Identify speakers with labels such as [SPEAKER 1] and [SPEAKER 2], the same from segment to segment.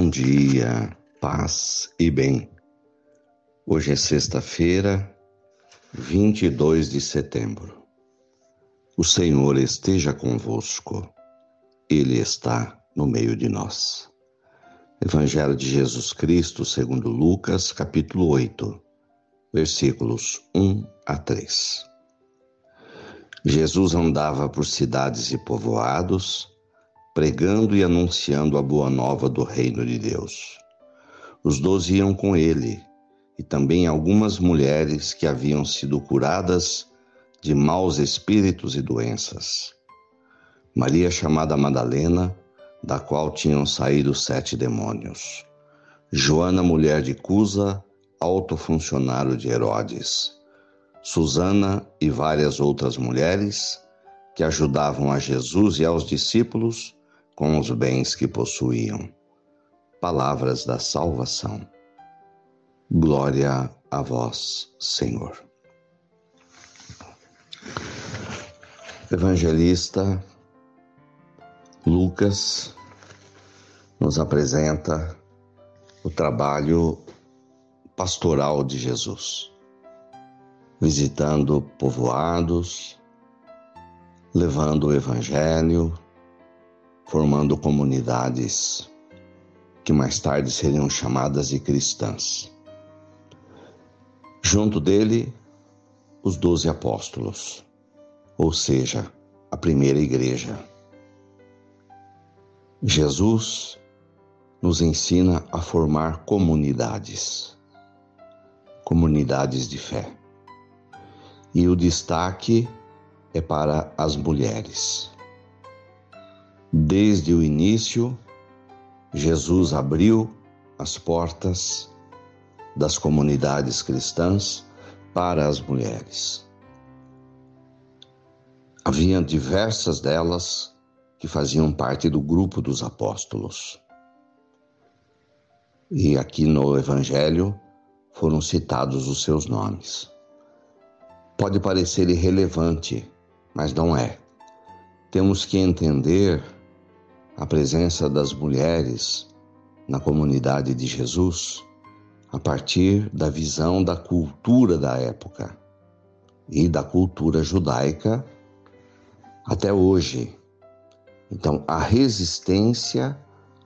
[SPEAKER 1] Bom dia, paz e bem. Hoje é sexta-feira, 22 de setembro. O Senhor esteja convosco, Ele está no meio de nós. Evangelho de Jesus Cristo, segundo Lucas, capítulo 8, versículos 1 a 3. Jesus andava por cidades e povoados, pregando e anunciando a boa nova do reino de Deus. Os doze iam com ele, e também algumas mulheres que haviam sido curadas de maus espíritos e doenças. Maria, chamada Madalena, da qual tinham saído sete demônios. Joana, mulher de Cusa, alto funcionário de Herodes. Susana e várias outras mulheres que ajudavam a Jesus e aos discípulos com os bens que possuíam. Palavras da salvação. Glória a vós, Senhor. Evangelista Lucas nos apresenta o trabalho pastoral de Jesus, visitando povoados, levando o Evangelho, formando comunidades que mais tarde seriam chamadas de cristãs. Junto dele, os doze apóstolos, ou seja, a primeira igreja. Jesus nos ensina a formar comunidades, comunidades de fé. E o destaque é para as mulheres. Desde o início, Jesus abriu as portas das comunidades cristãs para as mulheres. Havia diversas delas que faziam parte do grupo dos apóstolos. E aqui no Evangelho foram citados os seus nomes. Pode parecer irrelevante, mas não é. Temos que entender a presença das mulheres na comunidade de Jesus a partir da visão da cultura da época e da cultura judaica até hoje. Então, a resistência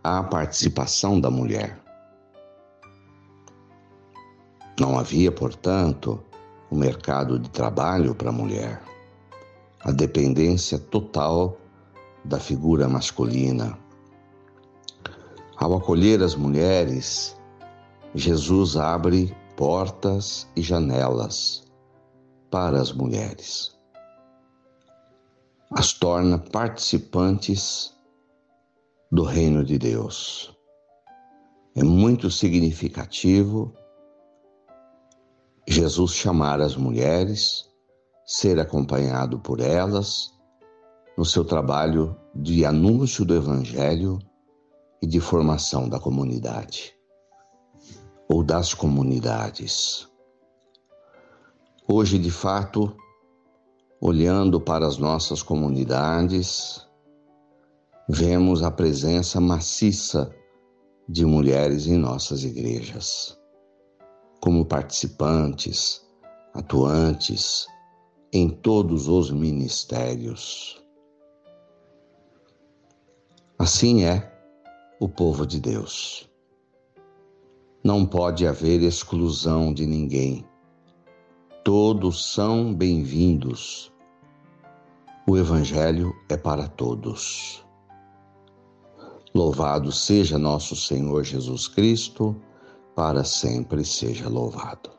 [SPEAKER 1] à participação da mulher. Não havia, portanto, um mercado de trabalho para a mulher. A dependência total da figura masculina. Ao acolher as mulheres, Jesus abre portas e janelas para as mulheres. As torna participantes do reino de Deus. É muito significativo Jesus chamar as mulheres, ser acompanhado por elas no seu trabalho de anúncio do Evangelho e de formação da comunidade ou das comunidades. Hoje, de fato, olhando para as nossas comunidades, vemos a presença maciça de mulheres em nossas igrejas, como participantes, atuantes em todos os ministérios. Assim é o povo de Deus. Não pode haver exclusão de ninguém. Todos são bem-vindos. O Evangelho é para todos. Louvado seja nosso Senhor Jesus Cristo, para sempre seja louvado.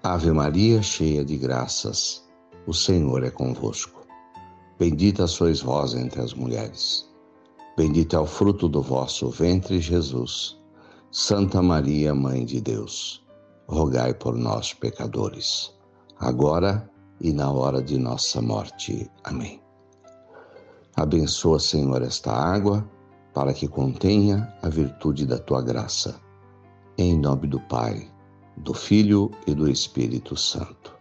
[SPEAKER 1] Ave Maria, cheia de graças, o Senhor é convosco. Bendita sois vós entre as mulheres Bendito é o fruto do vosso ventre, Jesus. Santa Maria, Mãe de Deus, rogai por nós, pecadores, agora e na hora de nossa morte. Amém. Abençoa, Senhor, esta água, para que contenha a virtude da tua graça. Em nome do Pai, do Filho e do Espírito Santo.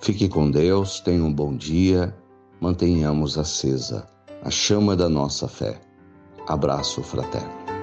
[SPEAKER 1] Fique com Deus, tenha um bom dia, mantenhamos acesa a chama da nossa fé. Abraço fraterno.